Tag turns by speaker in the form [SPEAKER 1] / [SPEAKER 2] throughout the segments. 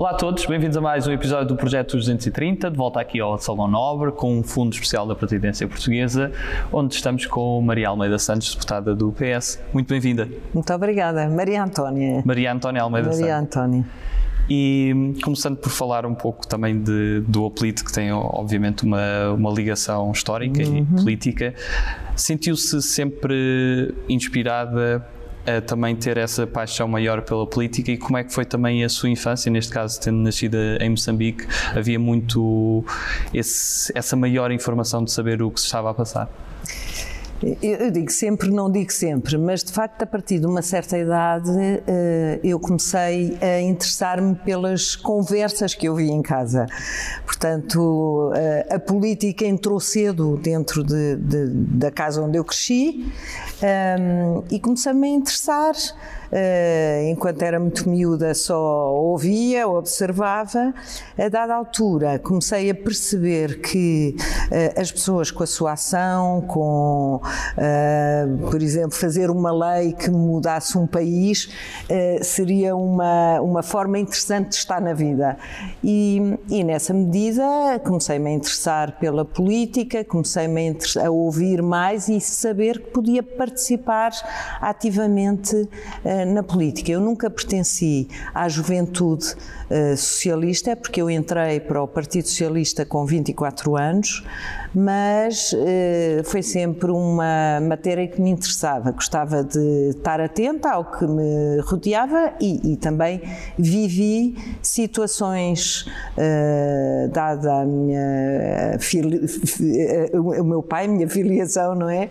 [SPEAKER 1] Olá a todos, bem-vindos a mais um episódio do Projeto 230, de volta aqui ao Salão Nobre, com um fundo especial da Presidência Portuguesa, onde estamos com Maria Almeida Santos, deputada do PS. Muito bem-vinda.
[SPEAKER 2] Muito obrigada. Maria Antónia.
[SPEAKER 1] Maria Antónia Almeida
[SPEAKER 2] Maria
[SPEAKER 1] Santos.
[SPEAKER 2] Antónia.
[SPEAKER 1] E começando por falar um pouco também de, do apelido, que tem obviamente uma, uma ligação histórica
[SPEAKER 2] Uhum.
[SPEAKER 1] e política, sentiu-se sempre inspirada a também ter essa paixão maior pela política e como é que foi também a sua infância, neste caso tendo nascido em Moçambique, havia muito esse, essa maior informação de saber o que se estava a passar?
[SPEAKER 2] Eu, digo sempre, não digo sempre, mas de facto a partir de uma certa idade eh, eu comecei a interessar-me pelas conversas que eu via em casa. Portanto, eh, a política entrou cedo dentro de- de- da casa onde eu cresci ehm, e comecei-me a interessar. Eh, enquanto era muito miúda, só ouvia, observava. A dada altura, comecei a perceber que eh, as pessoas, com a sua ação, com, eh, por exemplo, fazer uma lei que mudasse um país, seria uma, uma forma interessante de estar na vida. E, e nessa medida, comecei-me a interessar pela política, comecei-me a, a ouvir mais e saber que podia participar ativamente na política. Eu nunca pertenci à juventude eh, socialista, porque eu entrei para o Partido Socialista com 24 anos, mas eh, foi sempre uma matéria que me interessava. Gostava de estar atenta ao que me rodeava e, e também vivi situações, eh, dada a minha fili- fi- eh, o meu pai, a minha filiação, não é?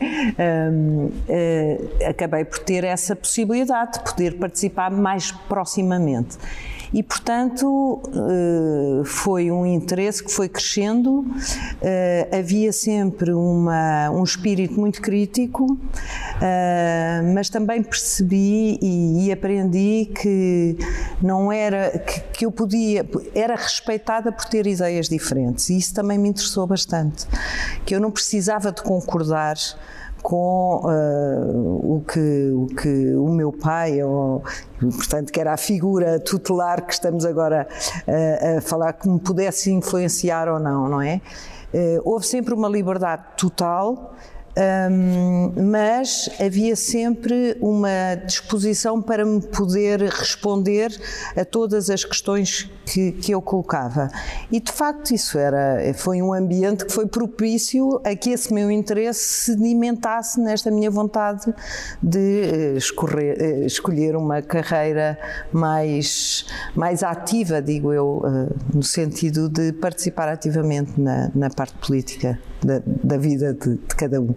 [SPEAKER 2] Eh, acabei por ter essa possibilidade de poder participar mais proximamente. E, portanto, eh, foi um interesse que foi crescendo, eh, havia sempre uma, um espírito muito crítico, eh, mas também percebi e, aprendi que não era, que eu podia, era respeitada por ter ideias diferentes, e isso também me interessou bastante, que eu não precisava de concordar com eh, o, que, o que o meu pai, ou, portanto, que era a figura tutelar que estamos agora eh, a falar, que me pudesse influenciar ou não, não é? Eh, houve sempre uma liberdade total. Hum, mas havia sempre uma disposição para me poder responder a todas as questões que, que eu colocava. E de facto isso era, foi um ambiente que foi propício a que esse meu interesse sedimentasse nesta minha vontade de eh, escorrer- eh, escolher uma carreira mais, mais ativa, digo eu, eh, no sentido de participar ativamente na, na parte política da, da vida de, de cada um.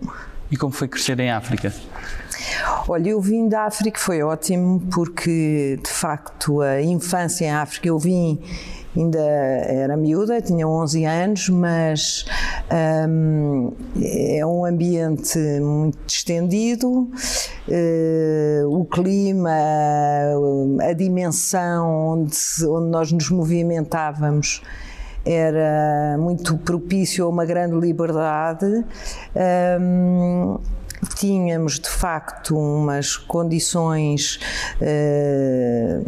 [SPEAKER 1] E como foi crescer em África?
[SPEAKER 2] Olha, eu vim da África, foi ótimo, porque de facto a infância em África eu vim. Ainda era miúda, tinha 11 anos, mas hum, é um ambiente muito distendido, eh, o clima, a dimensão onde, onde nós nos movimentávamos era muito propício a uma grande liberdade. Hum, tínhamos de facto umas condições, eh,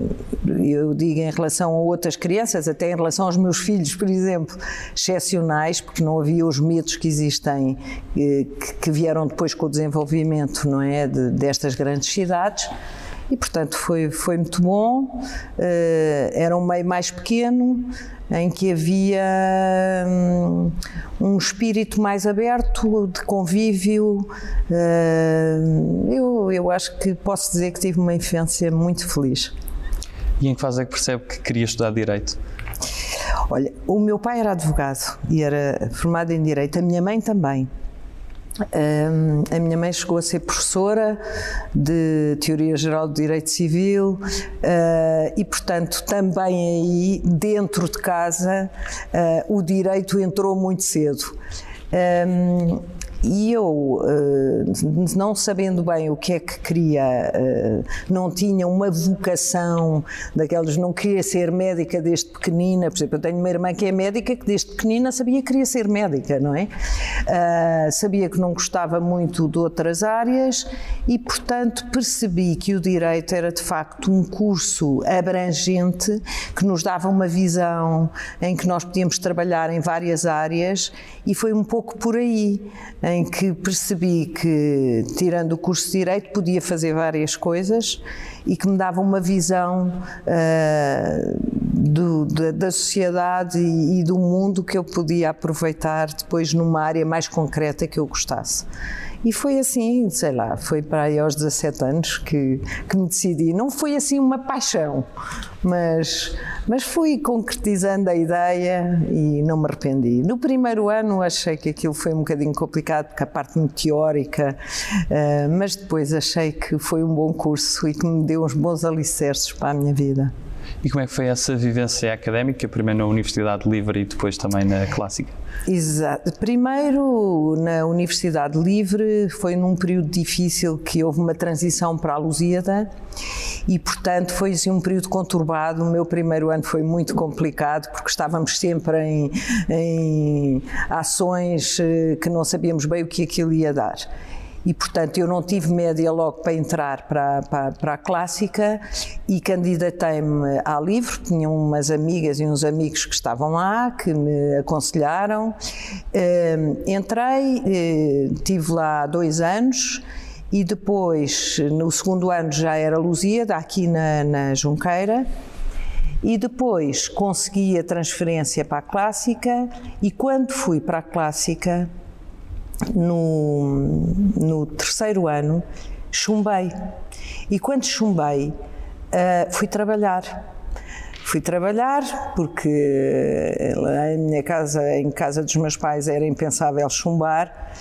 [SPEAKER 2] eu digo em relação a outras crianças, até em relação aos meus filhos, por exemplo, excepcionais, porque não havia os medos que existem, eh, que- vieram depois com o desenvolvimento, não é, de- destas grandes cidades. E, portanto, foi, foi muito bom. Eh, era um meio mais pequeno, em que havia hum, um espírito mais aberto, de convívio. Eh, eu, eu acho que posso dizer que tive uma infância muito feliz.
[SPEAKER 1] E em que fase é que percebe que queria estudar Direito?
[SPEAKER 2] Olha, o meu pai era advogado e era formado em Direito, a minha mãe também. Hum, a minha mãe chegou a ser professora de Teoria Geral de Direito Civil eh, e, portanto, também aí, dentro de casa, eh, o direito entrou muito cedo. Hum, e eu, não sabendo bem o que é que queria, não tinha uma vocação daquelas, não queria ser médica desde pequenina. Por exemplo, eu tenho uma irmã que é médica que desde pequenina sabia que queria ser médica, não é? sabia que não gostava muito de outras áreas e, portanto, percebi que o direito era de facto um curso abrangente que nos dava uma visão em que nós podíamos trabalhar em várias áreas e foi um pouco por aí em que percebi que, tirando o curso de Direito, podia fazer várias coisas e que me dava uma visão uh, do, da, da, sociedade e, e do mundo que eu podia aproveitar depois numa área mais concreta que eu gostasse. E foi assim, sei lá, foi para aí aos 17 anos que, que me decidi. Não foi assim uma paixão, mas, mas fui concretizando a ideia e não me arrependi. No primeiro ano achei que aquilo foi um bocadinho complicado, porque a parte muito teórica, uh, mas depois achei que foi um bom curso e que me deu uns bons alicerces para a minha vida.
[SPEAKER 1] E como é que foi essa vivência académica, primeiro na Universidade Livre e depois também na Clássica?
[SPEAKER 2] Exato. Primeiro, na Universidade Livre, foi num período difícil que houve uma transição para a Lusíada e, portanto, foi assim, um período conturbado. O meu primeiro ano foi muito complicado porque estávamos sempre em, em ações eh, que não sabíamos bem o que aquilo ia dar e, portanto, eu não tive média logo para entrar para, para, para a clássica e candidatei-me à livre. Tinha umas amigas e uns amigos que estavam lá que me aconselharam. Uh, entrei, uh, tive lá dois anos e depois, no segundo ano, já era Lusíada, aqui na, na Junqueira. E depois consegui a transferência para a clássica, e quando fui para a clássica, no, no terceiro ano, chumbei. E quando chumbei, uh, fui trabalhar. Fui trabalhar porque minha casa, em casa dos meus pais, era impensável chumbar.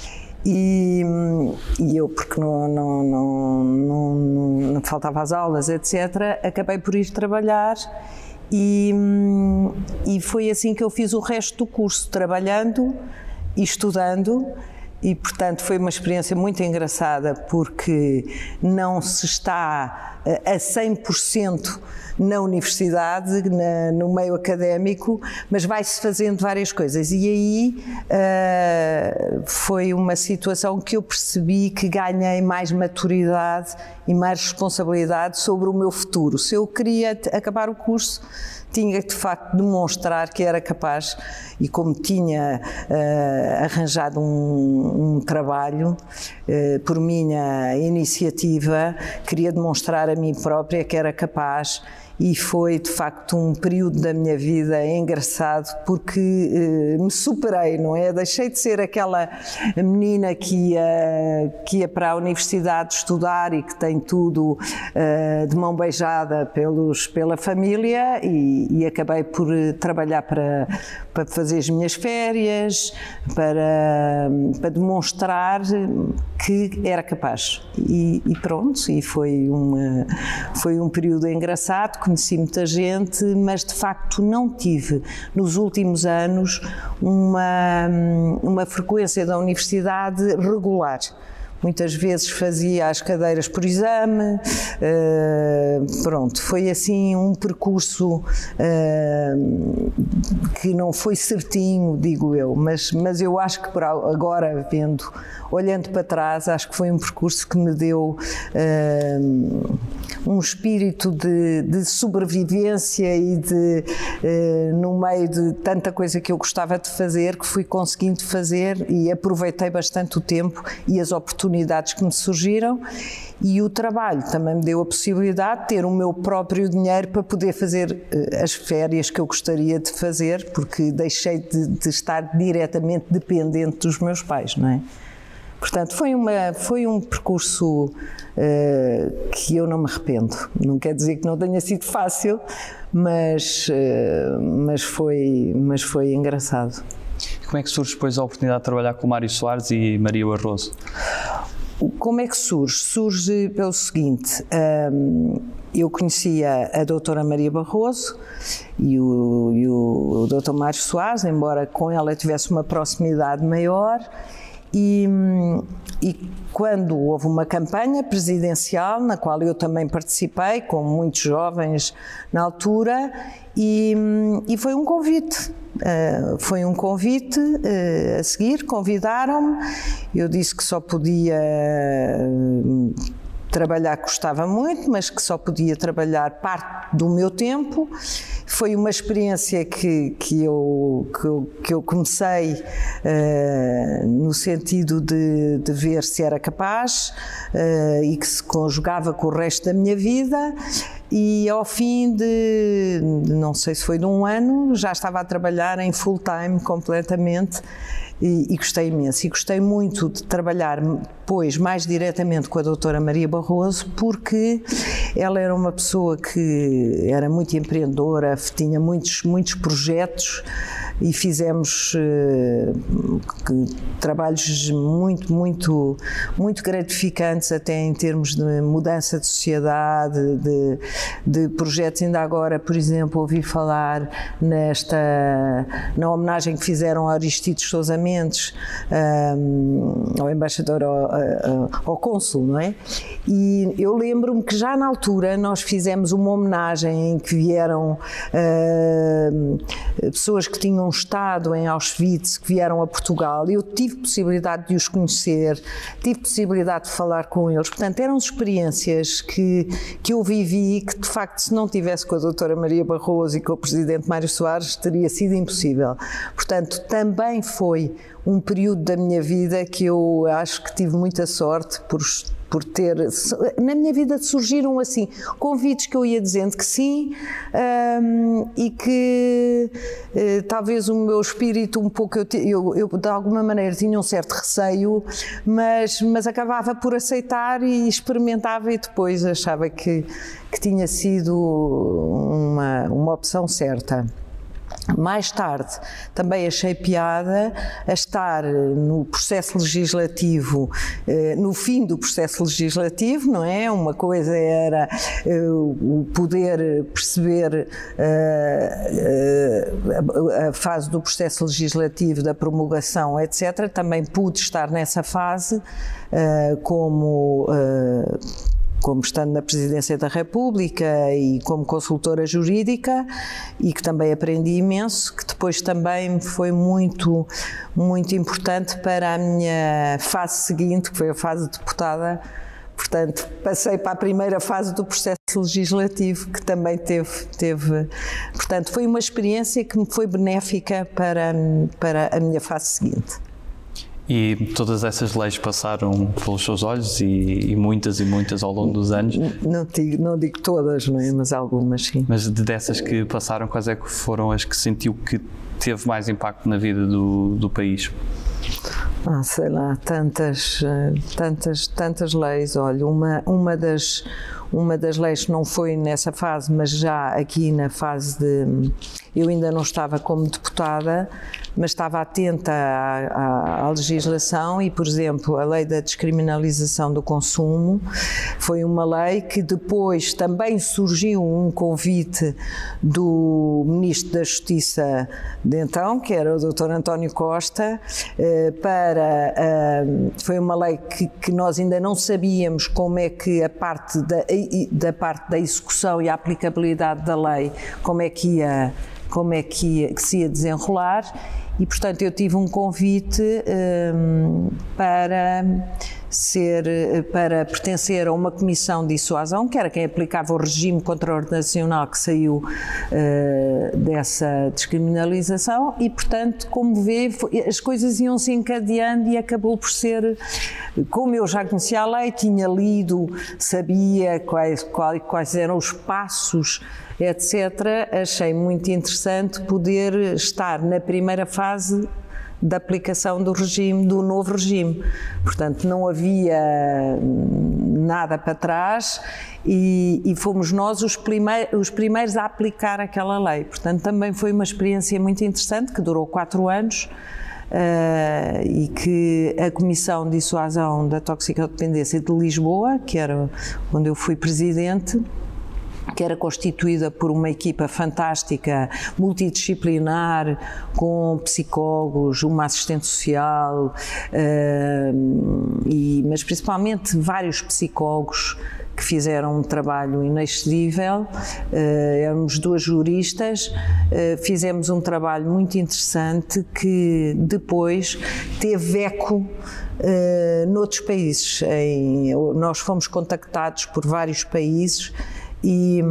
[SPEAKER 2] E, e eu, porque não, não, não, não, não faltava as aulas, etc., acabei por ir trabalhar e, e foi assim que eu fiz o resto do curso, trabalhando e estudando e, portanto, foi uma experiência muito engraçada porque não se está eh, a 100% na universidade, na, no meio académico, mas vai-se fazendo várias coisas. E aí uh, foi uma situação que eu percebi que ganhei mais maturidade e mais responsabilidade sobre o meu futuro. Se eu queria acabar o curso, tinha de facto demonstrar que era capaz e como tinha uh, arranjado um, um trabalho uh, por minha iniciativa, queria demonstrar a mim própria que era capaz e foi de facto um período da minha vida engraçado porque eh, me superei, não é? Deixei de ser aquela menina que ia, que ia para a universidade estudar e que tem tudo eh, de mão beijada pelos, pela família e, e acabei por eh, trabalhar para, para fazer as minhas férias, para, para demonstrar que era capaz. E, e pronto, e foi, uma, foi um período engraçado conheci muita gente, mas de facto não tive nos últimos anos uma, uma frequência da universidade regular. Muitas vezes fazia as cadeiras por exame, uh, pronto, foi assim um percurso uh, que não foi certinho, digo eu, mas, mas eu acho que agora, vendo, olhando para trás, acho que foi um percurso que me deu uh, um espírito de, de sobrevivência e de, no meio de tanta coisa que eu gostava de fazer, que fui conseguindo fazer e aproveitei bastante o tempo e as oportunidades oportunidades que me surgiram e o trabalho também me deu a possibilidade de ter o meu próprio dinheiro para poder fazer eh, as férias que eu gostaria de fazer, porque deixei de, de estar diretamente dependente dos meus pais, não é? Portanto, foi, uma, foi um percurso uh, que eu não me arrependo. Não quer dizer que não tenha sido fácil, mas, uh, mas, foi, mas foi engraçado.
[SPEAKER 1] Como é que surge depois a oportunidade de trabalhar com Mário Soares e Maria Barroso?
[SPEAKER 2] Como é que surge? Surge pelo seguinte: hum, eu conhecia a doutora Maria Barroso e o, e o, o doutor Mário Soares, embora com ela tivesse uma proximidade maior, E, e quando houve uma campanha presidencial, na qual eu também participei, com muitos jovens na altura, e, e foi um convite. Uh, foi um convite uh, a seguir, convidaram-me. Eu disse que só podia uh, trabalhar que gostava muito, mas que só podia trabalhar parte do meu tempo. Foi uma experiência que, que, eu, que, eu, que eu comecei uh, no sentido de, de, ver se era capaz uh, e que se conjugava com o resto da minha vida. E ao fim de, não sei se foi de um ano, já estava a trabalhar em full time completamente e, e, gostei imenso. E gostei muito de trabalhar, pois, mais diretamente com a doutora Maria Barroso, porque ela era uma pessoa que era muito empreendedora, tinha muitos, muitos projetos e fizemos uh, trabalhos muito, muito, muito gratificantes até em termos de mudança de sociedade, de, de projetos. Ainda agora, por exemplo, ouvi falar nesta, na homenagem que fizeram a Aristides Sousa Mendes, um, ao embaixador, ao, ao cônsul, não é? E eu lembro-me que já na altura nós fizemos uma homenagem em que vieram uh, pessoas que tinham estado em Auschwitz, que vieram a Portugal, eu tive possibilidade de os conhecer, tive possibilidade de falar com eles. Portanto, eram experiências que, que eu vivi que, de facto, se não tivesse com a doutora Maria Barroso e com o presidente Mário Soares, teria sido impossível. Portanto, também foi um período da minha vida que eu acho que tive muita sorte por por ter. Na minha vida surgiram assim convites que eu ia dizendo que sim um, e que uh, talvez o meu espírito um pouco. Eu, eu, eu, de alguma maneira tinha um certo receio, mas, mas acabava por aceitar e experimentava e depois achava que, que tinha sido uma, uma opção certa. Mais tarde, também achei piada a estar no processo legislativo, eh, no fim do processo legislativo, não é? Uma coisa era eh, o poder perceber eh, a fase do processo legislativo, da promulgação, etc. Também pude estar nessa fase como como estando na Presidência da República e como consultora jurídica e que também aprendi imenso, que depois também foi muito, muito importante para a minha fase seguinte, que foi a fase de deputada. Portanto, passei para a primeira fase do processo legislativo, que também teve, teve. Portanto, foi uma experiência que me foi benéfica para, para a minha fase seguinte.
[SPEAKER 1] E todas essas leis passaram pelos seus olhos e, e, muitas e muitas ao longo dos anos?
[SPEAKER 2] Não digo, não digo todas, não é? mas algumas sim.
[SPEAKER 1] Mas dessas que passaram, quais é que foram as que sentiu que teve mais impacto na vida do, do país?
[SPEAKER 2] Ah, sei lá, tantas, eh, tantas, tantas leis. Olha, uma, uma das uma das leis não foi nessa fase, mas já aqui na fase de. Eu ainda não estava como deputada, mas estava atenta à, à, à, legislação e, por exemplo, a lei da descriminalização do consumo foi uma lei que depois também surgiu um convite do Ministro da Justiça de então, que era o Dr. António Costa, eh, para. Eh, foi uma lei que, que nós ainda não sabíamos como é que a parte da da parte da execução e aplicabilidade da lei, como é que ia, como é que, ia, que se ia desenrolar. E, portanto, eu tive um convite um, para ser para pertencer a uma comissão de dissuasão, que era quem aplicava o regime contraordenacional que saiu uh, dessa descriminalização e, portanto, como vê, as coisas iam se encadeando e acabou por ser, como eu já conhecia a lei, tinha lido, sabia quais, quais, quais eram os passos etc., achei muito interessante poder estar na primeira fase da aplicação do regime, do novo regime. Portanto, não havia nada para trás e, e fomos nós os, os, primeiros a aplicar aquela lei. Portanto, também foi uma experiência muito interessante que durou quatro anos. Uh, e que a Comissão de Dissuasão da Toxicodependência de Lisboa, que era onde eu fui presidente, que era constituída por uma equipa fantástica, multidisciplinar, com psicólogos, uma assistente social, uh, e, mas principalmente vários psicólogos que fizeram um trabalho inexcedível, uh, éramos duas juristas, uh, fizemos um trabalho muito interessante que depois teve eco uh, noutros países. Em, nós fomos contactados por vários países e,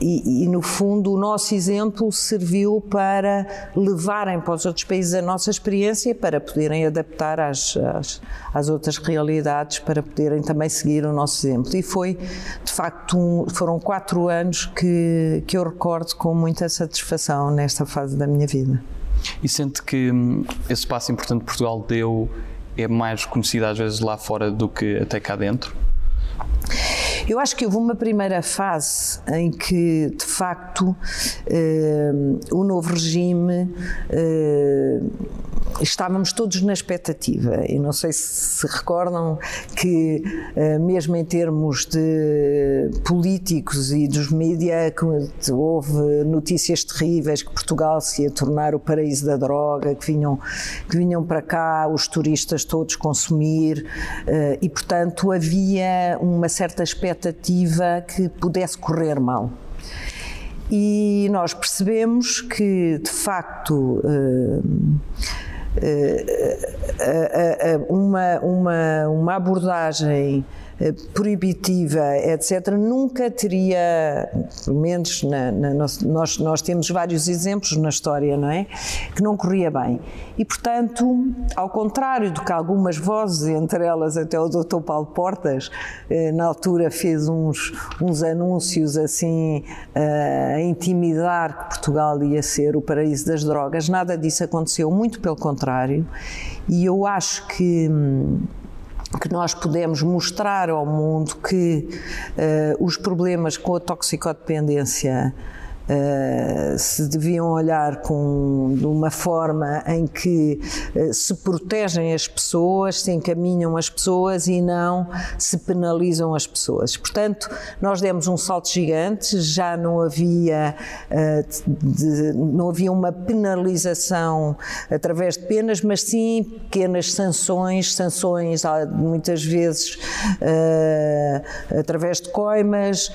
[SPEAKER 2] e, e, no fundo, o nosso exemplo serviu para levarem para os outros países a nossa experiência para poderem adaptar às, às, às outras realidades, para poderem também seguir o nosso exemplo. E foi, de facto, um, foram quatro anos que, que eu recordo com muita satisfação nesta fase da minha vida.
[SPEAKER 1] E sente que hum, esse passo importante que Portugal deu é mais conhecido às vezes lá fora do que até cá dentro?
[SPEAKER 2] Eu acho que houve uma primeira fase em que, de facto, eh, o novo regime eh, estávamos todos na expectativa e não sei se se recordam que eh, mesmo em termos de políticos e dos mídias houve notícias terríveis que Portugal se ia tornar o paraíso da droga, que vinham, que vinham para cá os turistas todos consumir eh, e portanto havia uma certa expectativa que pudesse correr mal. E nós percebemos que, de facto, uh, uma, uma, uma abordagem eh, proibitiva, etc., nunca teria, pelo menos na, na, nós, nós temos vários exemplos na história, não é? Que não corria bem. E, portanto, ao contrário do que algumas vozes, entre elas até o Dr. Paulo Portas, eh, na altura fez uns, uns anúncios assim eh, a intimidar que Portugal ia ser o paraíso das drogas, nada disso aconteceu, muito pelo contrário. E eu acho que hum, que nós podemos mostrar ao mundo que uh, os problemas com a toxicodependência Uh, se deviam olhar com, de uma forma em que uh, se protegem as pessoas, se encaminham as pessoas e não se penalizam as pessoas. Portanto, nós demos um salto gigante, já não havia, uh, de, não havia uma penalização através de penas, mas sim pequenas sanções, sanções muitas vezes através de coimas,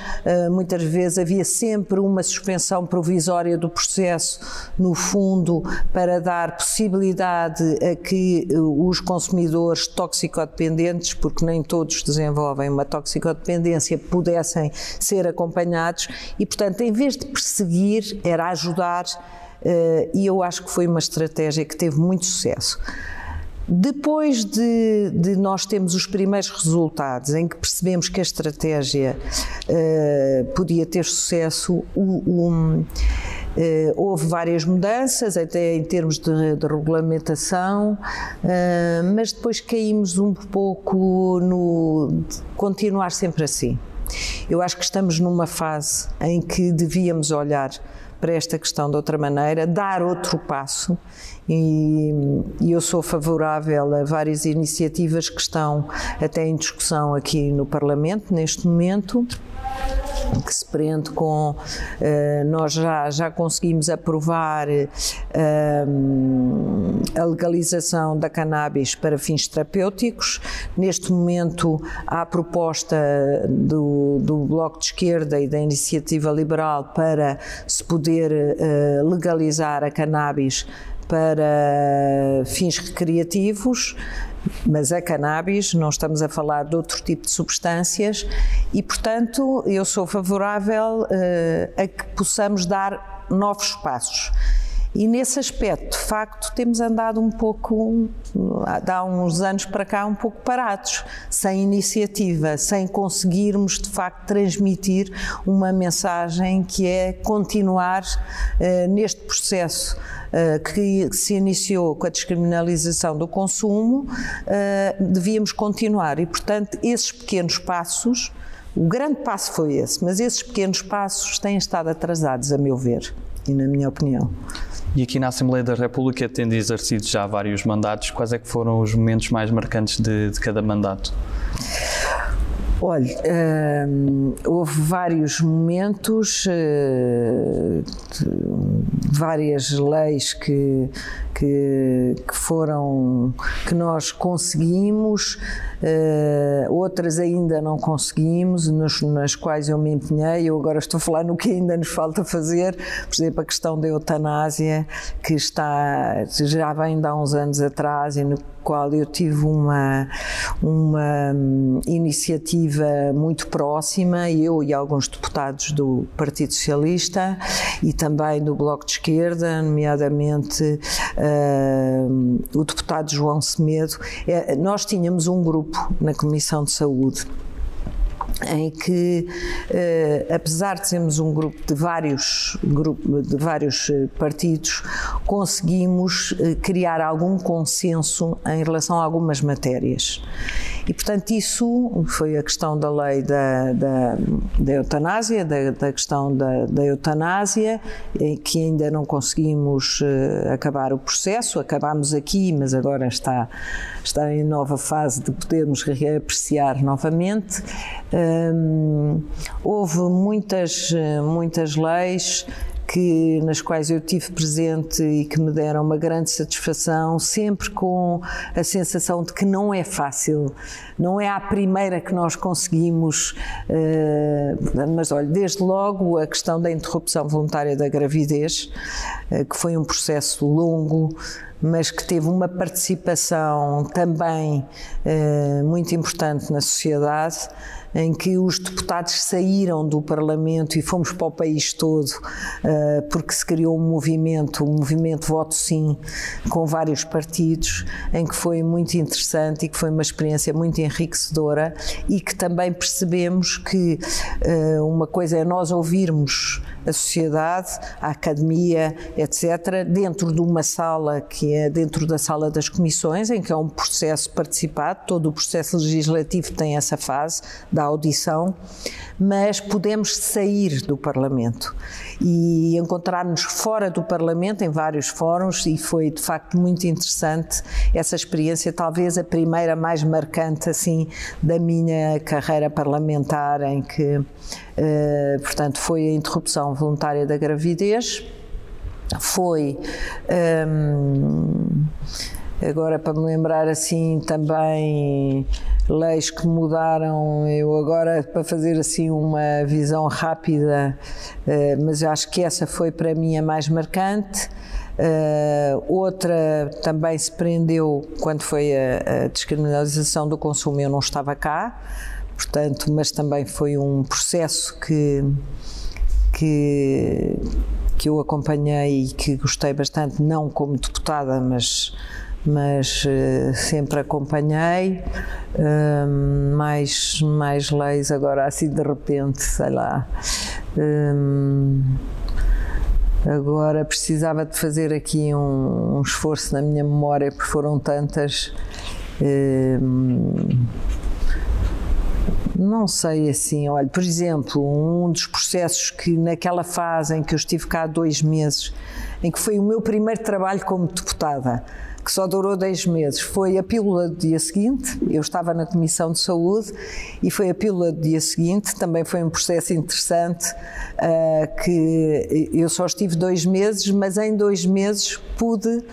[SPEAKER 2] muitas vezes havia sempre uma suspensão suspensão provisória do processo, no fundo, para dar possibilidade a que eh, os consumidores toxicodependentes, porque nem todos desenvolvem uma toxicodependência, pudessem ser acompanhados e, portanto, em vez de perseguir, era ajudar. Eh, e eu acho que foi uma estratégia que teve muito sucesso. Depois de, de, nós termos os primeiros resultados em que percebemos que a estratégia uh, podia ter sucesso, uh, houve várias mudanças, até em termos de, de regulamentação, uh, mas depois caímos um pouco no continuar sempre assim. Eu acho que estamos numa fase em que devíamos olhar para esta questão de outra maneira, dar outro passo. E, e, eu sou favorável a várias iniciativas que estão até em discussão aqui no Parlamento neste momento que se prende com uh, nós já, já conseguimos aprovar uh, a legalização da cannabis para fins terapêuticos. Neste momento há a proposta do, do Bloco de Esquerda e da Iniciativa Liberal para se poder uh, legalizar a cannabis para fins recreativos, mas a cannabis, não estamos a falar de outro tipo de substâncias e, portanto, eu sou favorável uh, a que possamos dar novos passos. E nesse aspecto, de facto, temos andado um pouco, há uns anos para cá, um pouco parados, sem iniciativa, sem conseguirmos, de facto, transmitir uma mensagem que é continuar uh, neste processo uh, que se iniciou com a descriminalização do consumo, uh, devíamos continuar. E, portanto, esses pequenos passos. O grande passo foi esse, mas esses pequenos passos têm estado atrasados, a meu ver e na minha opinião.
[SPEAKER 1] E aqui na Assembleia da República, tendo exercido já vários mandatos, quais é que foram os momentos mais marcantes de, de cada mandato?
[SPEAKER 2] Olha, hum, houve vários momentos, uh, várias leis que, que, que, foram que nós conseguimos, uh, outras ainda não conseguimos, nos, nas quais eu me empenhei. Eu agora estou a falar no que ainda nos falta fazer, por exemplo, a questão da eutanásia, que está já vem de há uns anos atrás e no qual eu tive uma, uma hum, iniciativa muito próxima, eu e alguns deputados do Partido Socialista e também do Bloco de Esquerda, nomeadamente uh, o deputado João Semedo. É, nós tínhamos um grupo na Comissão de Saúde em que, eh, apesar de sermos um grupo de vários, grupo, de vários eh, partidos, conseguimos eh, criar algum consenso em relação a algumas matérias. E, portanto, isso foi a questão da lei da, da, da eutanásia, da, da questão da, da, eutanásia, que ainda não conseguimos acabar o processo, acabámos aqui, mas agora está, está em nova fase de podermos reapreciar novamente. Um, houve muitas, muitas leis que, nas quais eu tive presente e que me deram uma grande satisfação, sempre com a sensação de que não é fácil, não é a primeira que nós conseguimos, uh, mas olha, desde logo a questão da interrupção voluntária da gravidez, uh, que foi um processo longo, mas que teve uma participação também uh, muito importante na sociedade em que os deputados saíram do Parlamento e fomos para o país todo, uh, porque se criou um movimento, um movimento Voto Sim, com vários partidos, em que foi muito interessante e que foi uma experiência muito enriquecedora e que também percebemos que uh, uma coisa é nós ouvirmos a sociedade, a academia, etc., dentro de uma sala que é dentro da sala das comissões, em que é um processo participado, todo o processo legislativo tem essa fase da audição, mas podemos sair do Parlamento e encontrar-nos fora do Parlamento em vários fóruns e foi de facto muito interessante essa experiência, talvez a primeira mais marcante assim da minha carreira parlamentar em que, uh, portanto, foi a interrupção voluntária da gravidez, foi um, agora para me lembrar assim também leis que mudaram. Eu agora, para fazer assim uma visão rápida, eh, mas acho que essa foi para mim a mais marcante. Uh, outra também se prendeu quando foi a, a, descriminalização do consumo, eu não estava cá, portanto, mas também foi um processo que, que, que eu acompanhei e que gostei bastante, não como deputada, mas mas uh, sempre acompanhei uh, mais mais leis agora assim de repente sei lá. Um, agora precisava de fazer aqui um, um, esforço na minha memória porque foram tantas um, não sei assim, olha, por exemplo, um dos processos que naquela fase em que eu estive cá dois meses, em que foi o meu primeiro trabalho como deputada, que só durou 10 meses. Foi a pílula do dia seguinte, eu estava na Comissão de Saúde e foi a pílula do dia seguinte, também foi um processo interessante, uh, que eu só estive dois meses, mas em dois meses pude uh,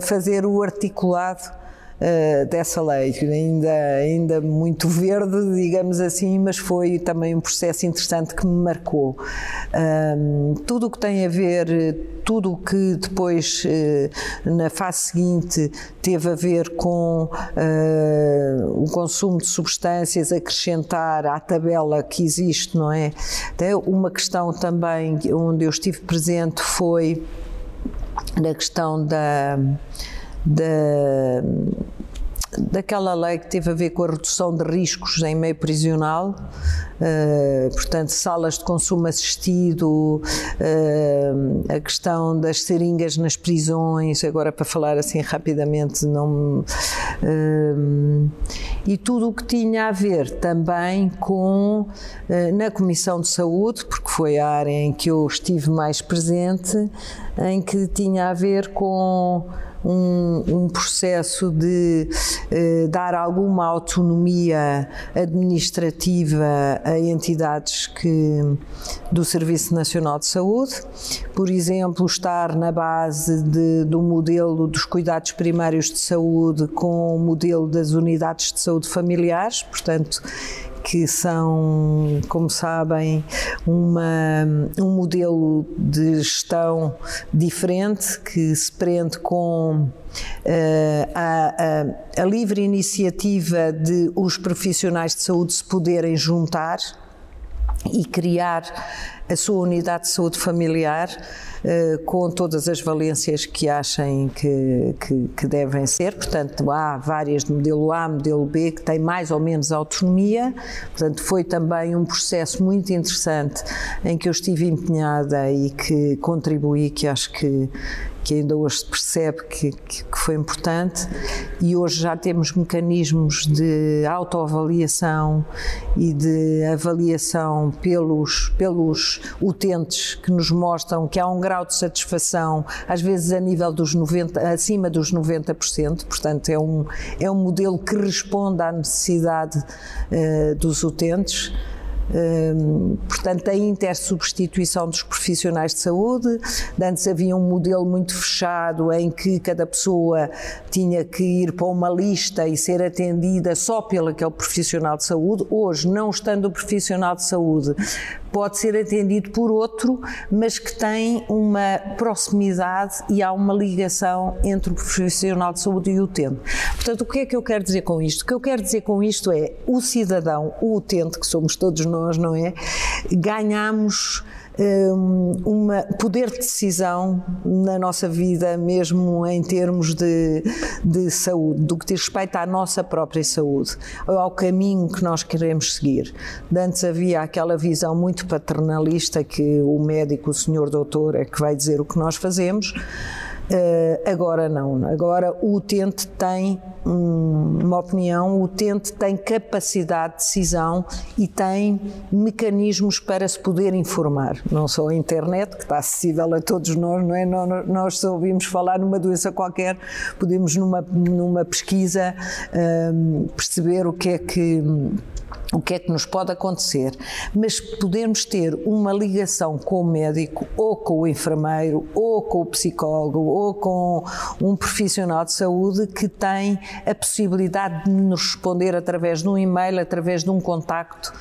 [SPEAKER 2] fazer o articulado uh, dessa lei, ainda, ainda muito verde, digamos assim, mas foi também um processo interessante que me marcou. Um, tudo o que tem a ver, tudo o que depois, uh, na fase seguinte, teve a ver com uh, o consumo de substâncias, acrescentar à tabela que existe, não é? Até uma questão também onde eu estive presente foi na questão da da, daquela lei que teve a ver com a redução de riscos em meio prisional, uh, portanto, salas de consumo assistido, uh, a questão das seringas nas prisões, agora para falar assim rapidamente, não, uh, e tudo o que tinha a ver também com, na Comissão de Saúde, porque foi a área em que eu estive mais presente, em que tinha a ver com um, um processo de uh, dar alguma autonomia administrativa a entidades que, do Serviço Nacional de Saúde, por exemplo, estar na base de, do modelo dos cuidados primários de saúde com o modelo das unidades de saúde familiares, portanto, que são, como sabem, uma, um modelo de gestão diferente que se prende com uh, a, a, a livre iniciativa de os profissionais de saúde se poderem juntar e criar a sua unidade de saúde familiar com todas as valências que achem que, que, que, devem ser. Portanto, há várias de modelo A, modelo B, que têm mais ou menos autonomia. Portanto, foi também um processo muito interessante em que eu estive empenhada e que contribuí, que acho que que ainda hoje se percebe que, que, que, foi importante e hoje já temos mecanismos de autoavaliação e de avaliação pelos, pelos utentes que nos mostram que há um grau de satisfação, às vezes a nível dos 90, acima dos 90%, portanto é um, é um modelo que responde à necessidade uh, dos utentes portanto, a intersubstituição dos profissionais de saúde. Antes havia um modelo muito fechado em que cada pessoa tinha que ir para uma lista e ser atendida só pelo aquele profissional de saúde. Hoje, não estando o profissional de saúde, pode ser atendido por outro, mas que tem uma proximidade e há uma ligação entre o profissional de saúde e o utente. Portanto, o que é que eu quero dizer com isto? O que eu quero dizer com isto é o cidadão, o utente, que somos todos nós, não é? Ganhamos um, poder de decisão na nossa vida, mesmo em termos de, de saúde, do que diz respeito à nossa própria saúde, ao caminho que nós queremos seguir. Antes havia aquela visão muito paternalista que o médico, o senhor doutor, é que vai dizer o que nós fazemos. Uh, agora não. Agora o utente tem um, uma opinião, o utente tem capacidade de decisão e tem mecanismos para se poder informar. Não só a internet, que está acessível a todos nós, não é? Nós, só ouvimos falar numa doença qualquer, podemos numa, numa pesquisa uh, perceber o que é que o que é que nos pode acontecer, mas podemos ter uma ligação com o médico, ou com o enfermeiro, ou com o psicólogo, ou com um profissional de saúde que tem a possibilidade de nos responder através de um e-mail, através de um contacto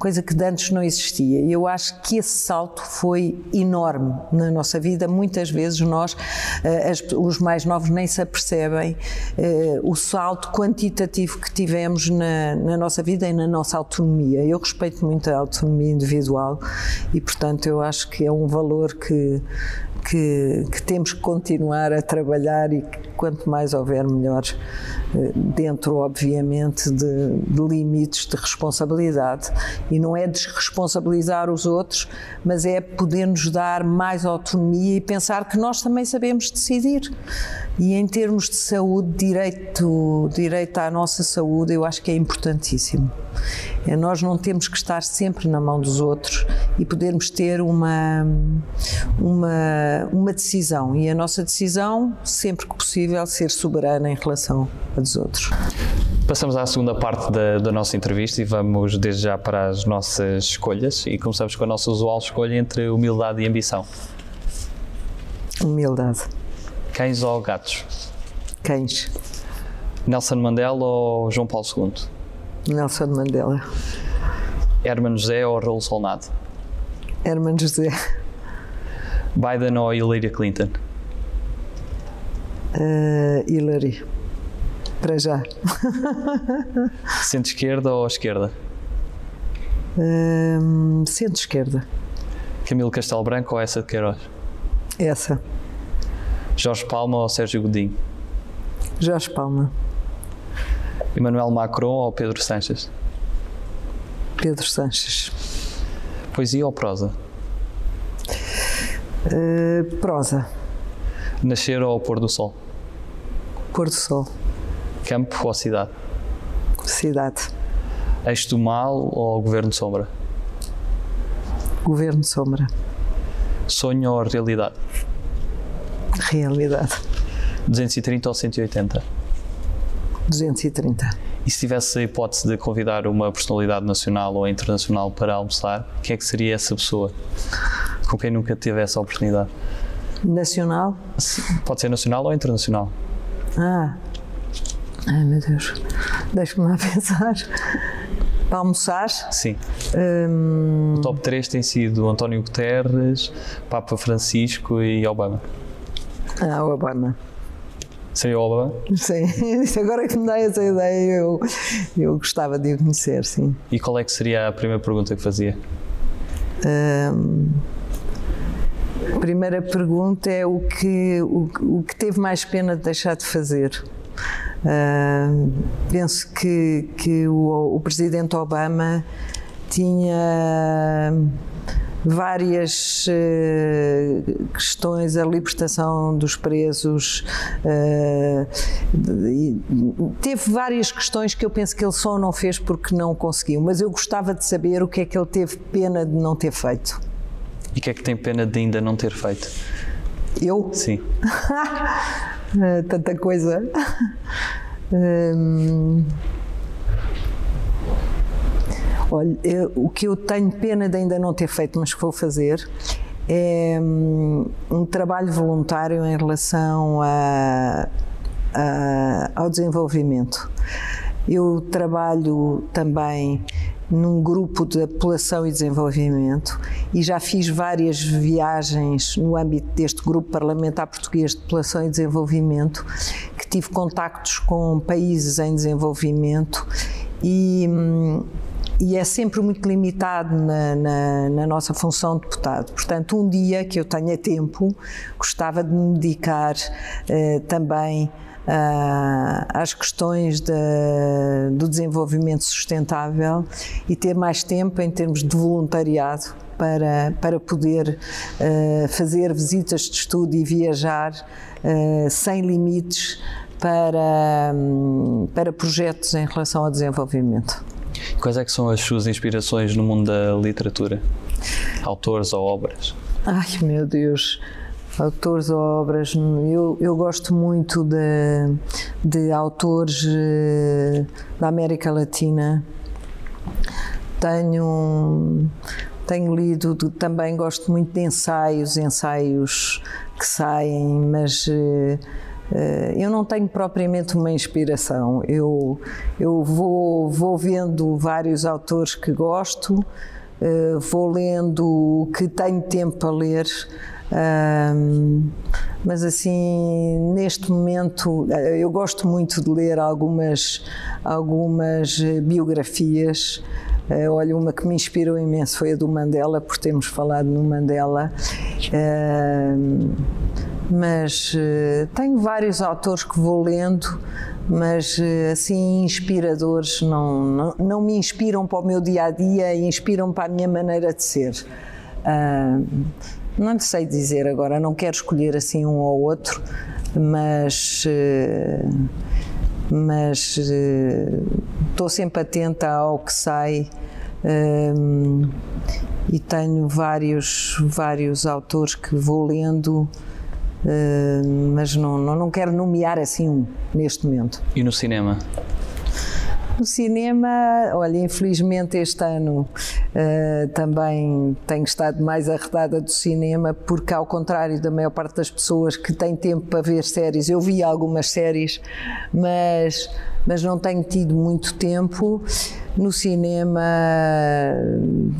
[SPEAKER 2] coisa que antes não existia. E eu acho que esse salto foi enorme na nossa vida. Muitas vezes nós, eh, os mais novos, nem se apercebem eh, o salto quantitativo que tivemos na, na nossa vida e na nossa autonomia. Eu respeito muito a autonomia individual e, portanto, eu acho que é um valor que que, que, temos que continuar a trabalhar e que quanto mais houver melhor, eh, dentro obviamente de, de, limites de responsabilidade. E não é desresponsabilizar os outros, mas é poder-nos dar mais autonomia e pensar que nós também sabemos decidir. E em termos de saúde, direito, direito à nossa saúde, eu acho que é importantíssimo. É, nós não temos que estar sempre na mão dos outros e podermos ter uma, uma, uma decisão. E a nossa decisão, sempre que possível, ser soberana em relação a dos outros.
[SPEAKER 1] Passamos à segunda parte da, da, nossa entrevista e vamos desde já para as nossas escolhas e começamos com a nossa usual escolha entre humildade e ambição.
[SPEAKER 2] Humildade.
[SPEAKER 1] Cães ou gatos?
[SPEAKER 2] Cães.
[SPEAKER 1] Nelson Mandela ou João Paulo II?
[SPEAKER 2] Nelson Mandela.
[SPEAKER 1] Herman José ou Raul Solnado?
[SPEAKER 2] Herman José.
[SPEAKER 1] Biden ou Hillary Clinton?
[SPEAKER 2] Uh, Hillary. Para já.
[SPEAKER 1] Centro-esquerda ou esquerda?
[SPEAKER 2] Uh, Centro-esquerda.
[SPEAKER 1] Camilo Castelo Branco ou essa de Queiroz?
[SPEAKER 2] Essa.
[SPEAKER 1] Jorge Palma ou Sérgio Godinho?
[SPEAKER 2] Jorge Palma.
[SPEAKER 1] Emmanuel Macron ou Pedro Sanches?
[SPEAKER 2] Pedro Sanches.
[SPEAKER 1] Poesia ou prosa?
[SPEAKER 2] Uh, prosa.
[SPEAKER 1] Nascer ou pôr do sol?
[SPEAKER 2] Pôr do sol.
[SPEAKER 1] Campo ou cidade?
[SPEAKER 2] Cidade.
[SPEAKER 1] Eixo do mal ou governo de sombra?
[SPEAKER 2] Governo de sombra.
[SPEAKER 1] Sonho ou realidade?
[SPEAKER 2] Realidade.
[SPEAKER 1] 230 ou 180?
[SPEAKER 2] 230.
[SPEAKER 1] E se tivesse a hipótese de convidar uma personalidade nacional ou internacional para almoçar, quem é que seria essa pessoa? Com quem nunca teve essa oportunidade?
[SPEAKER 2] Nacional?
[SPEAKER 1] Pode ser nacional ou internacional.
[SPEAKER 2] Ah, ai meu Deus, deixa-me lá pensar. Para almoçar?
[SPEAKER 1] Sim. Hum... O top 3 tem sido António Guterres, Papa Francisco e Obama.
[SPEAKER 2] Ah, Obama.
[SPEAKER 1] Seria Obama?
[SPEAKER 2] Sim, agora que me dá essa ideia, eu, eu gostava de o conhecer, sim.
[SPEAKER 1] E qual é que seria a primeira pergunta que fazia?
[SPEAKER 2] Um, a primeira pergunta é o que, o, o que teve mais pena de deixar de fazer. Uh, penso que, que o, o presidente Obama tinha várias uh, questões, a libertação dos presos, uh, teve várias questões que eu penso que ele só não fez porque não conseguiu, mas eu gostava de saber o que é que ele teve pena de não ter feito.
[SPEAKER 1] E o que é que tem pena de ainda não ter feito?
[SPEAKER 2] Eu?
[SPEAKER 1] Sim.
[SPEAKER 2] Tanta coisa. Hum... Olha, o que eu tenho pena de ainda não ter feito, mas que vou fazer, é um, um trabalho voluntário em relação a, a, ao desenvolvimento. Eu trabalho também num grupo de população e desenvolvimento e já fiz várias viagens no âmbito deste grupo parlamentar português de população e desenvolvimento, que tive contactos com países em desenvolvimento e hum, e é sempre muito limitado na, na, na, nossa função de deputado. Portanto, um dia que eu tenha tempo, gostava de me dedicar eh, também uh, às questões de, do desenvolvimento sustentável e ter mais tempo em termos de voluntariado para, para poder uh, fazer visitas de estudo e viajar uh, sem limites para, um, para projetos em relação ao desenvolvimento.
[SPEAKER 1] Quais é que são as suas inspirações no mundo da literatura? Autores ou obras?
[SPEAKER 2] Ai, meu Deus autores ou obras. Eu, eu gosto muito de, de autores eh, da América Latina. Tenho, tenho lido, também gosto muito de ensaios, ensaios que saem, mas eh, eu não tenho propriamente uma inspiração. Eu, eu vou, vou vendo vários autores que gosto, vou lendo o que tenho tempo para ler. Um, mas assim, neste momento, eh, eu gosto muito de ler algumas, algumas biografias. Uh, olha, uma que me inspirou imenso foi a do Mandela, por termos falado no Mandela. Mas uh, tenho vários autores que vou lendo, mas assim inspiradores não, não, não, me inspiram para o meu dia a dia, inspiram para a minha maneira de ser. Uh, não sei dizer agora, não quero escolher assim um ou outro, mas eh, mas estou sempre atenta ao que sai um, eh, e tenho vários vários autores que vou lendo uh, mas não, não, não quero nomear assim um neste momento.
[SPEAKER 1] E no cinema?
[SPEAKER 2] No cinema, olha, infelizmente este ano uh, também tenho estado mais arredada do cinema, porque ao contrário da maior parte das pessoas que têm tempo para ver séries, eu vi algumas séries, mas mas não tenho tido muito tempo. No cinema,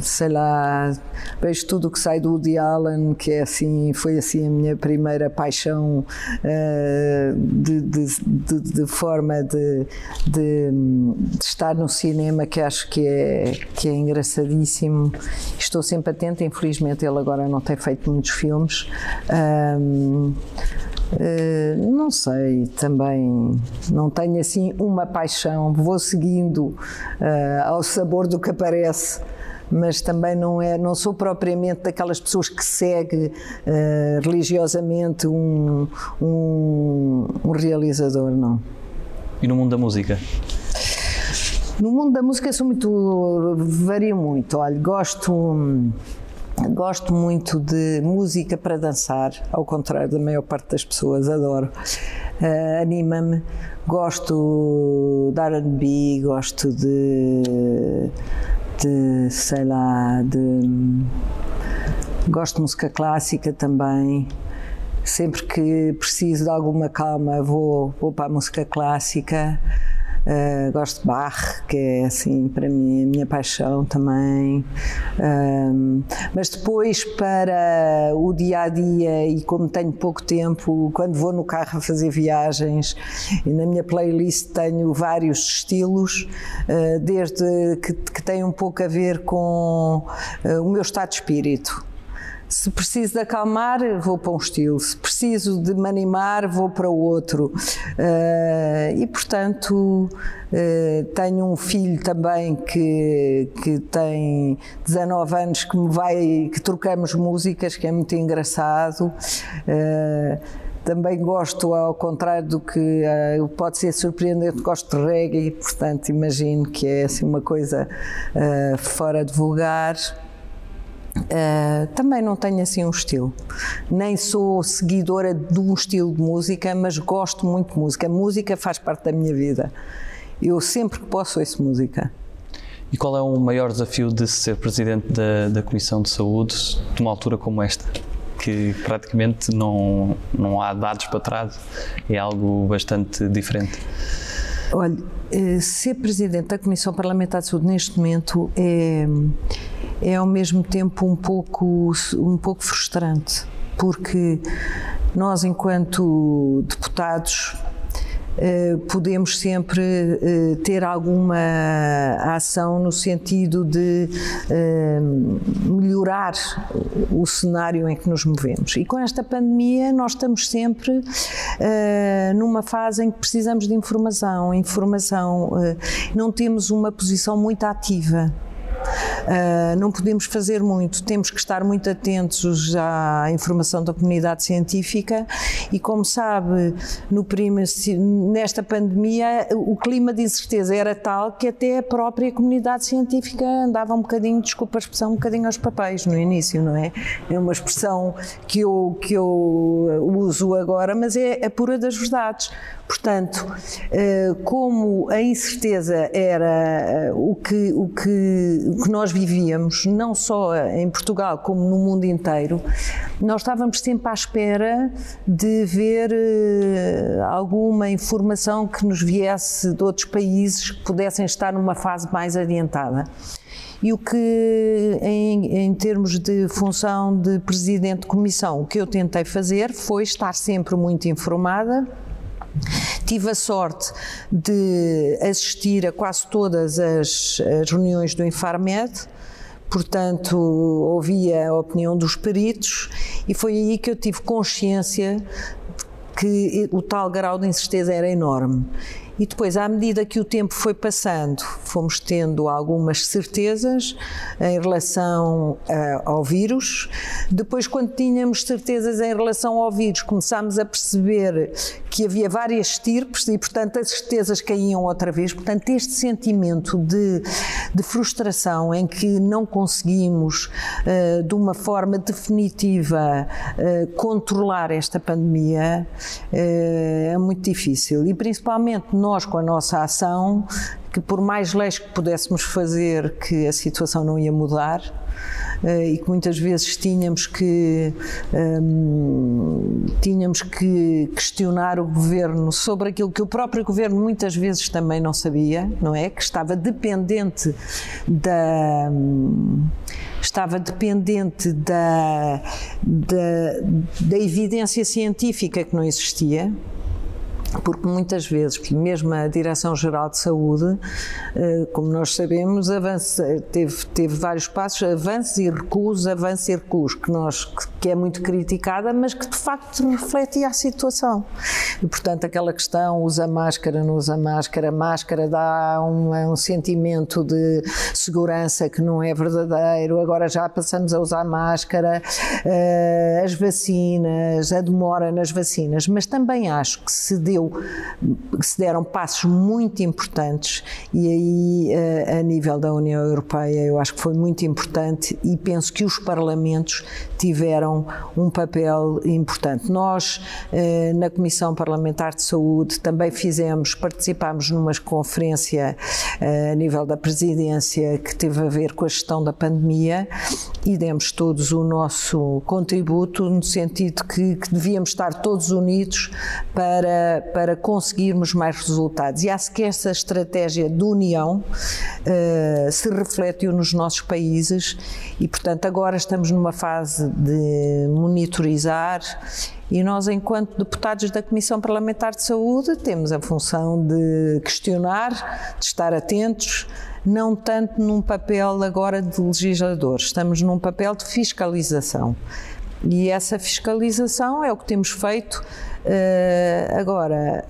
[SPEAKER 2] sei lá, vejo tudo o que sai do Woody Allen, que é assim, foi assim a minha primeira paixão uh, de, de, de, de, forma de, estar no cinema, que acho que é, que é Estou sempre atenta, infelizmente ele agora não tem feito muitos filmes. Um, Uh, não sei, também não tenho assim uma paixão, vou seguindo uh, ao sabor do que aparece, mas também não é, não sou propriamente daquelas pessoas que segue uh, religiosamente um, um, um, realizador, não.
[SPEAKER 1] E no mundo da música?
[SPEAKER 2] No mundo da música sou muito, vario muito, olha, gosto Gosto muito de música para dançar, ao contrário da maior parte das pessoas, adoro. Uh, Anima-me. Gosto de RB, gosto de, de. sei lá, de. Gosto de música clássica também. Sempre que preciso de alguma calma, vou, vou para a música clássica. Uh, gosto de Bach, que é assim para mim a minha paixão também. Uh, mas depois para o dia a dia e como tenho pouco tempo, quando vou no carro a fazer viagens e na minha playlist tenho vários estilos, uh, desde que, que tem um pouco a ver com o meu estado de espírito. Se preciso de acalmar, vou para um estilo. Se preciso de me animar, vou para o outro. Uh, e, portanto, uh, tenho um filho também que, que tem 19 anos que me vai, que trocamos músicas, que é muito engraçado. Uh, também gosto, ao contrário do que uh, pode ser surpreendente, gosto de reggae, portanto imagino que é assim uma coisa uh, fora de vulgar. Uh, também não tenho assim um estilo, nem sou seguidora de um estilo de música, mas gosto muito de música. A música faz parte da minha vida. Eu sempre que posso ouço música.
[SPEAKER 1] E qual é o maior desafio de ser presidente da, da Comissão de Saúde de uma altura como esta? Que praticamente não, não há dados para trás, é algo bastante diferente.
[SPEAKER 2] Olha, eh, ser presidente da Comissão Parlamentar de Saúde neste momento é é ao mesmo tempo um pouco, um pouco frustrante, porque nós, enquanto deputados, eh, podemos sempre eh, ter alguma ação no sentido de eh, melhorar o cenário em que nos movemos. E com esta pandemia, nós estamos sempre numa fase em que precisamos de informação. Informação, não temos uma posição muito ativa. Uh, não podemos fazer muito, temos que estar muito atentos à informação da comunidade científica e, como sabe, prima, nesta pandemia o clima de incerteza era tal que até a própria comunidade científica andava um bocadinho, desculpa a expressão, um bocadinho aos papéis no início, não é? É uma expressão que eu, que eu uso agora, mas é a pura das verdades. Portanto, uh, como a incerteza era uh, o que, o que que nós vivíamos, não só em Portugal como no mundo inteiro, nós estávamos sempre à espera de ver uh, alguma informação que nos viesse de outros países que pudessem estar numa fase mais adiantada. E o que, em, em, termos de função de presidente de comissão, o que eu tentei fazer foi estar sempre muito informada Tive a sorte de assistir a quase todas as, as reuniões do Infarmed, portanto, ouvia a opinião dos peritos e foi aí que eu tive consciência que o tal grau de incerteza era enorme. E depois, à medida que o tempo foi passando, fomos tendo algumas certezas em relação uh, ao vírus. Depois, quando tínhamos certezas em relação ao vírus, começámos a perceber que havia várias estirpes e, portanto, as certezas caíam outra vez. Portanto, este sentimento de, de frustração em que não conseguimos, uh, de uma forma definitiva, uh, controlar esta pandemia, é muito difícil. E, principalmente, nós, com a nossa ação, que por mais leis que pudéssemos fazer, que a situação não ia mudar. Uh, e que muitas vezes tínhamos que um, tínhamos que questionar o governo sobre aquilo que o próprio governo muitas vezes também não sabia, não é? Que estava dependente da estava dependente da, da, da evidência científica que não existia porque muitas vezes, mesmo a Direção-Geral de Saúde, eh, como nós sabemos, avança, teve, teve vários passos, avanços e recuos, avanços e recuos, que, nós, que é muito criticada, mas que de facto refletia a situação. E, portanto, aquela questão, usa máscara, não usa máscara, máscara dá um, um sentimento de segurança que não é verdadeiro, agora já passamos a usar máscara, eh, as vacinas, a demora nas vacinas, mas também acho que se deu deu, se deram passos muito importantes e aí a, a nível da União Europeia eu acho que foi muito importante e penso que os parlamentos tiveram um papel importante. Nós na Comissão Parlamentar de Saúde também fizemos, participámos numa conferência a nível da presidência que teve a ver com a gestão da pandemia e demos todos o nosso contributo no sentido que, que devíamos estar todos unidos para, para conseguirmos mais resultados. E acho que essa estratégia de união uh, se refletiu nos nossos países e, portanto, agora estamos numa fase de monitorizar e nós, enquanto deputados da Comissão Parlamentar de Saúde, temos a função de questionar, de estar atentos, não tanto num papel agora de legislador, estamos num papel de fiscalização. E essa fiscalização é o que temos feito uh, agora.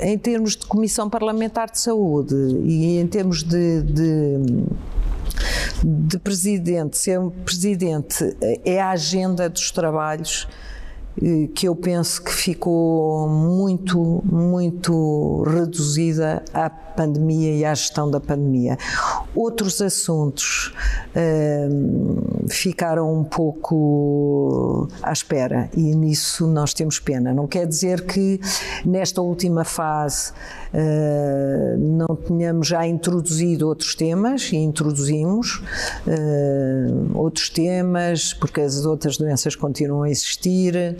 [SPEAKER 2] Em termos de Comissão Parlamentar de Saúde e em termos de, de de presidente, ser um presidente é a agenda dos trabalhos eh, que eu penso que ficou muito, muito reduzida à pandemia e à gestão da pandemia. Outros assuntos uh, ficaram um pouco à espera e nisso nós temos pena. Não quer dizer que nesta última fase uh, não tenhamos já introduzido outros temas e introduzimos uh, outros temas porque as outras doenças continuam a existir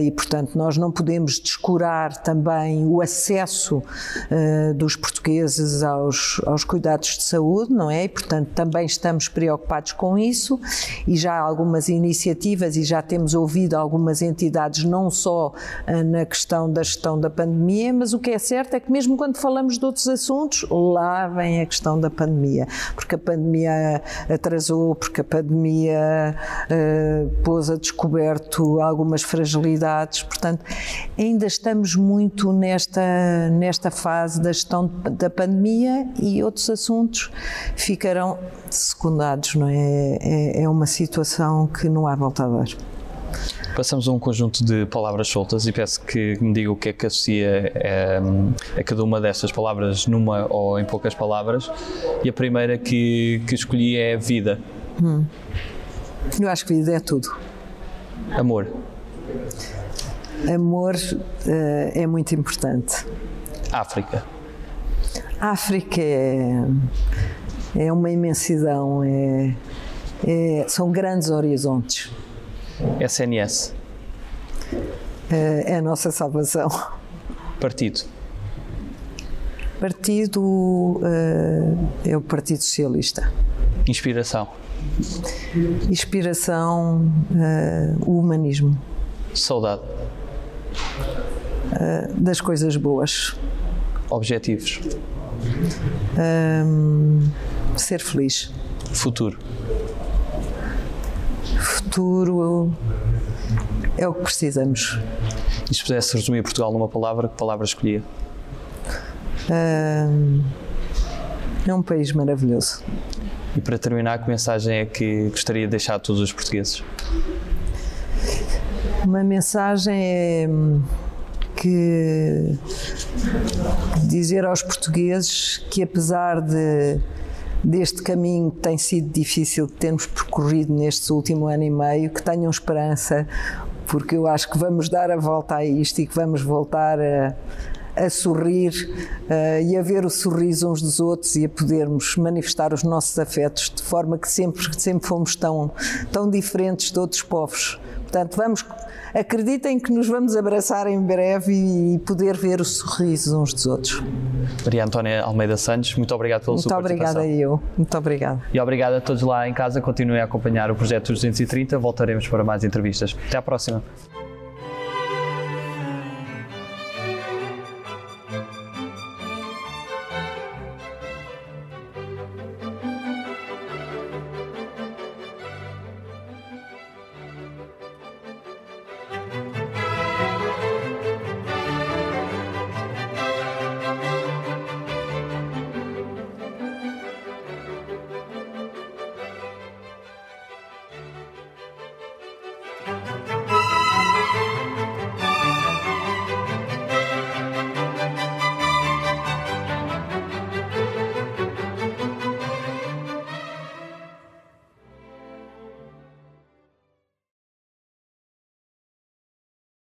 [SPEAKER 2] e portanto nós não podemos descurar também o acesso dos portugueses aos, aos cuidados de saúde, não é? E, portanto, também estamos preocupados com isso e já há algumas iniciativas e já temos ouvido algumas entidades, não só uh, na questão da gestão da pandemia, mas o que é certo é que mesmo quando falamos de outros assuntos, lá vem a questão da pandemia, porque a pandemia atrasou, porque a pandemia uh, pôs a descoberto algumas fragilidades, portanto, ainda estamos muito nesta, nesta fase da gestão da pandemia e outros assuntos ficarão secundados, não é? É, é uma situação que não há volta a dar.
[SPEAKER 1] Passamos a um conjunto de palavras soltas e peço que me diga o que é que associa é, a cada uma destas palavras numa ou em poucas palavras. E a primeira que, que escolhi é vida. Hum.
[SPEAKER 2] Eu acho que vida é tudo.
[SPEAKER 1] Amor.
[SPEAKER 2] Amor uh, é muito importante.
[SPEAKER 1] África.
[SPEAKER 2] África é, é uma imensidão, é, é, são grandes horizontes.
[SPEAKER 1] SNS.
[SPEAKER 2] É, é a nossa salvação.
[SPEAKER 1] Partido.
[SPEAKER 2] Partido uh, é o Partido Socialista.
[SPEAKER 1] Inspiração.
[SPEAKER 2] Inspiração, uh, o humanismo.
[SPEAKER 1] Saudade.
[SPEAKER 2] Uh, das coisas boas.
[SPEAKER 1] Objetivos.
[SPEAKER 2] Um, ser feliz.
[SPEAKER 1] Futuro.
[SPEAKER 2] Futuro é o que precisamos.
[SPEAKER 1] E se pudesse resumir Portugal numa palavra, que palavra escolhia?
[SPEAKER 2] É um país maravilhoso.
[SPEAKER 1] E para terminar, que mensagem é que gostaria de deixar a todos os portugueses?
[SPEAKER 2] Uma mensagem é que dizer aos portugueses que apesar de deste caminho que tem sido difícil que temos percorrido neste último ano e meio, que tenham esperança, porque eu acho que vamos dar a volta a isto e que vamos voltar a, a sorrir uh, e a ver o sorriso uns dos outros e a podermos manifestar os nossos afetos de forma que sempre, sempre fomos tão, tão diferentes de outros povos. Portanto, vamos acreditem que nos vamos abraçar em breve e poder ver os sorrisos uns dos outros.
[SPEAKER 1] Maria Antónia Almeida Santos, muito obrigado pela
[SPEAKER 2] muito
[SPEAKER 1] sua
[SPEAKER 2] participação. Muito obrigada eu, muito obrigada.
[SPEAKER 1] E obrigado a todos lá em casa, continuem a acompanhar o Projeto 230, voltaremos para mais entrevistas. Até à próxima.